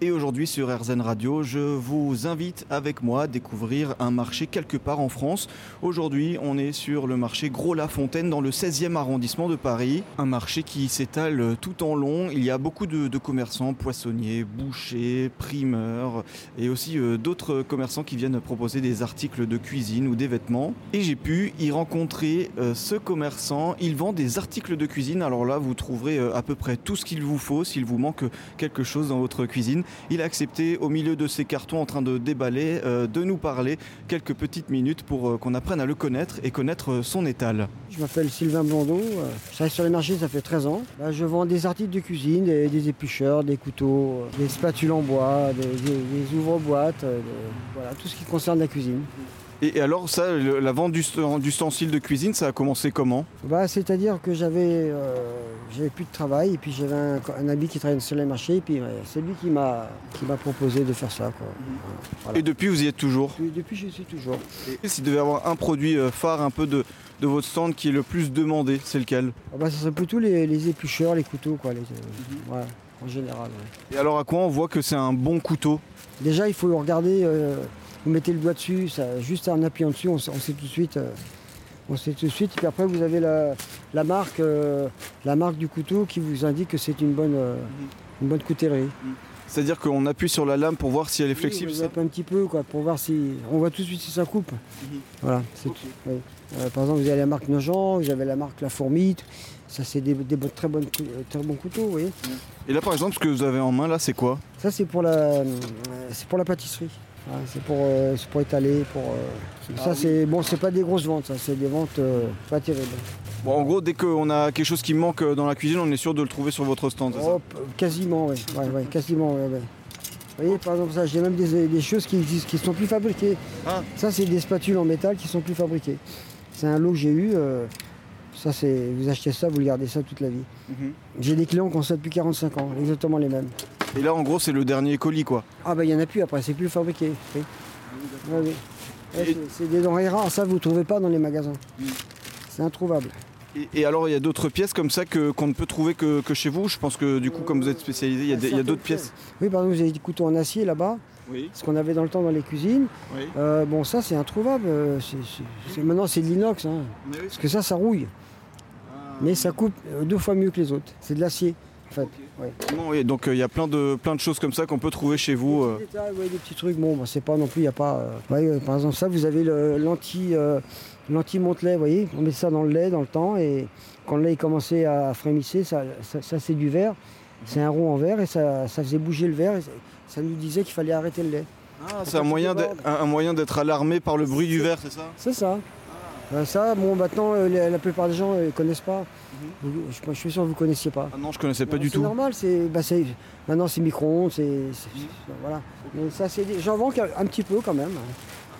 Et aujourd'hui sur RZN Radio, je vous invite avec moi à découvrir un marché quelque part en France. Aujourd'hui, on est sur le marché Gros-la-Fontaine dans le 16e arrondissement de Paris. Un marché qui s'étale tout en long. Il y a beaucoup de, de commerçants, poissonniers, bouchers, primeurs et aussi euh, d'autres commerçants qui viennent proposer des articles de cuisine ou des vêtements. Et j'ai pu y rencontrer euh, ce commerçant. Il vend des articles de cuisine. Alors là, vous trouverez euh, à peu près tout ce qu'il vous faut s'il vous manque quelque chose dans votre cuisine. Il a accepté, au milieu de ses cartons en train de déballer, euh, de nous parler quelques petites minutes pour euh, qu'on apprenne à le connaître et connaître son étal. Je m'appelle Sylvain Blondeau, euh, je travaille sur les marchés, ça fait 13 ans. Je vends des articles de cuisine, des, des des couteaux, des spatules en bois, des, des- des ouvre-boîtes, voilà, tout ce qui concerne la cuisine. Et, et alors ça, le- la vente d'ust- d'ustensiles de cuisine, ça a commencé comment? Bah, C'est-à-dire que j'avais euh, j'avais plus de travail et puis j'avais un, un ami qui travaillait sur les marchés et puis c'est lui qui m'a proposé de faire ça. Quoi. Voilà. Et depuis, vous y êtes toujours? Depuis, depuis, j'y suis toujours. Et s'il devait y avoir un produit euh, phare un peu de, de votre stand qui est le plus demandé, c'est lequel? Ah bah, ça serait plutôt les, les éplucheurs, les couteaux, quoi, les, euh, en général. ouais. Et alors à quoi on voit que c'est un bon couteau? Déjà, il faut le regarder, euh, vous mettez le doigt dessus, ça, juste en appuyant dessus, on, sait- on sait tout de suite. euh, on sait tout de suite. Et puis après, vous avez la, la marque, euh, la marque du couteau qui vous indique que c'est une bonne, euh, une bonne coutellerie. C'est-à-dire qu'on appuie sur la lame pour voir si elle est flexible, Oui, zappez un petit peu, quoi, pour voir si. On voit tout de suite si ça coupe. Mhm. Voilà, oui. Euh, par exemple, vous avez la marque Nogent, vous avez la marque La Fourmite. Ça, c'est des, des bonnes- très, bonnes, euh, très bons couteaux, vous voyez. Et là par exemple, ce que vous avez en main là, c'est quoi? Ça, c'est pour la, euh, c'est pour la pâtisserie. Voilà, c'est pour, euh, c'est pour étaler. Pour, euh, ça, c'est bon, c'est pas des grosses ventes, ça, c'est des ventes euh, pas terribles. Bon, en gros, dès qu'on a quelque chose qui manque dans la cuisine, on est sûr de le trouver sur votre stand, ça Oh, quasiment, oui. Ouais, ouais, quasiment, ouais, ouais. Vous voyez, par exemple, ça, j'ai même des, des choses qui existent, qui sont plus fabriquées. Ah. Ça, c'est des spatules en métal qui sont plus fabriquées. C'est un lot que j'ai eu. euh, ça, c'est, vous achetez ça, vous le gardez ça toute la vie. Mhm. J'ai des clients qui ont ça depuis 45 ans, exactement les mêmes. Et là, en gros, c'est le dernier colis, quoi. Ah, bah, il n'y en a plus après, c'est plus fabriqué. Oui. Oui. Et- c'est, des denrées rares, ça, vous ne trouvez pas dans les magasins. C'est introuvable. Et, et alors, il y a d'autres pièces comme ça qu'on ne peut trouver que, que chez vous? Je pense que du coup, comme vous êtes spécialisé, il y a, d'autres pièces. Oui, par exemple, vous avez des couteaux en acier là-bas, Oui, ce qu'on avait dans le temps dans les cuisines. oui. Euh, bon, ça, c'est introuvable. euh, c'est- maintenant, c'est de l'inox. hein, parce que ça, ça rouille. Mais ça coupe euh, deux fois mieux que les autres. C'est de l'acier, en fait. ouais. Non, oui, donc euh, il y a plein de, plein de choses comme ça qu'on peut trouver chez vous. euh. Des petits détails, ouais, des petits trucs. Bon, bah, c'est pas non plus, il n'y a pas. euh, ouais, euh, par exemple, ça, vous avez l'anti. euh, L'anti-monte-lait, vous voyez, on met ça dans le lait dans le temps et quand le lait commençait à frémisser, ça, ça, ça, c'est du verre, c'est un rond en verre et ça, ça faisait bouger le verre et ça, nous disait qu'il fallait arrêter le lait. Ah, c'est un moyen d'être alarmé par le bruit du verre, c'est ça? C'est ça. Euh, ça, bon, maintenant, euh, la, plupart des gens ne connaissent pas. Vous- je, je suis sûr que vous ne connaissiez pas. Ah non, je connaissais pas Non, du C'est tout. normal, c'est, bah, c'est- maintenant c'est micro-ondes, c'est, c'est- voilà. Mais ça, c'est, j'en vends qu'un- un petit peu quand même.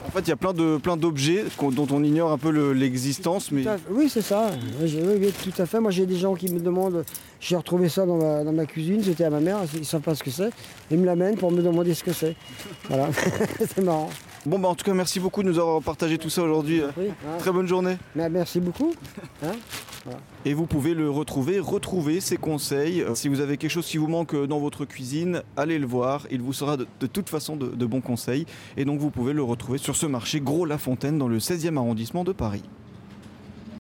En fait, il y a plein de plein d'objets dont on ignore un peu le- l'existence, mais oui, c'est ça. Oui, tout à fait. Moi, j'ai des gens qui me demandent, j'ai retrouvé ça dans ma, dans ma cuisine, c'était à ma mère, ils ne savent pas ce que c'est. Ils me l'amènent pour me demander ce que c'est. Voilà, c'est marrant. Bon, bah en tout cas, merci beaucoup de nous avoir partagé tout ça aujourd'hui. Oui, hein. Très bonne journée. Mais merci beaucoup. Hein. Et vous pouvez le retrouver, retrouver ses conseils. Euh, Si vous avez quelque chose qui vous manque euh, dans votre cuisine, allez le voir. Il vous sera de, de toute façon de, de bons conseils. Et donc vous pouvez le retrouver sur ce marché Gros La Fontaine dans le 16e arrondissement de Paris.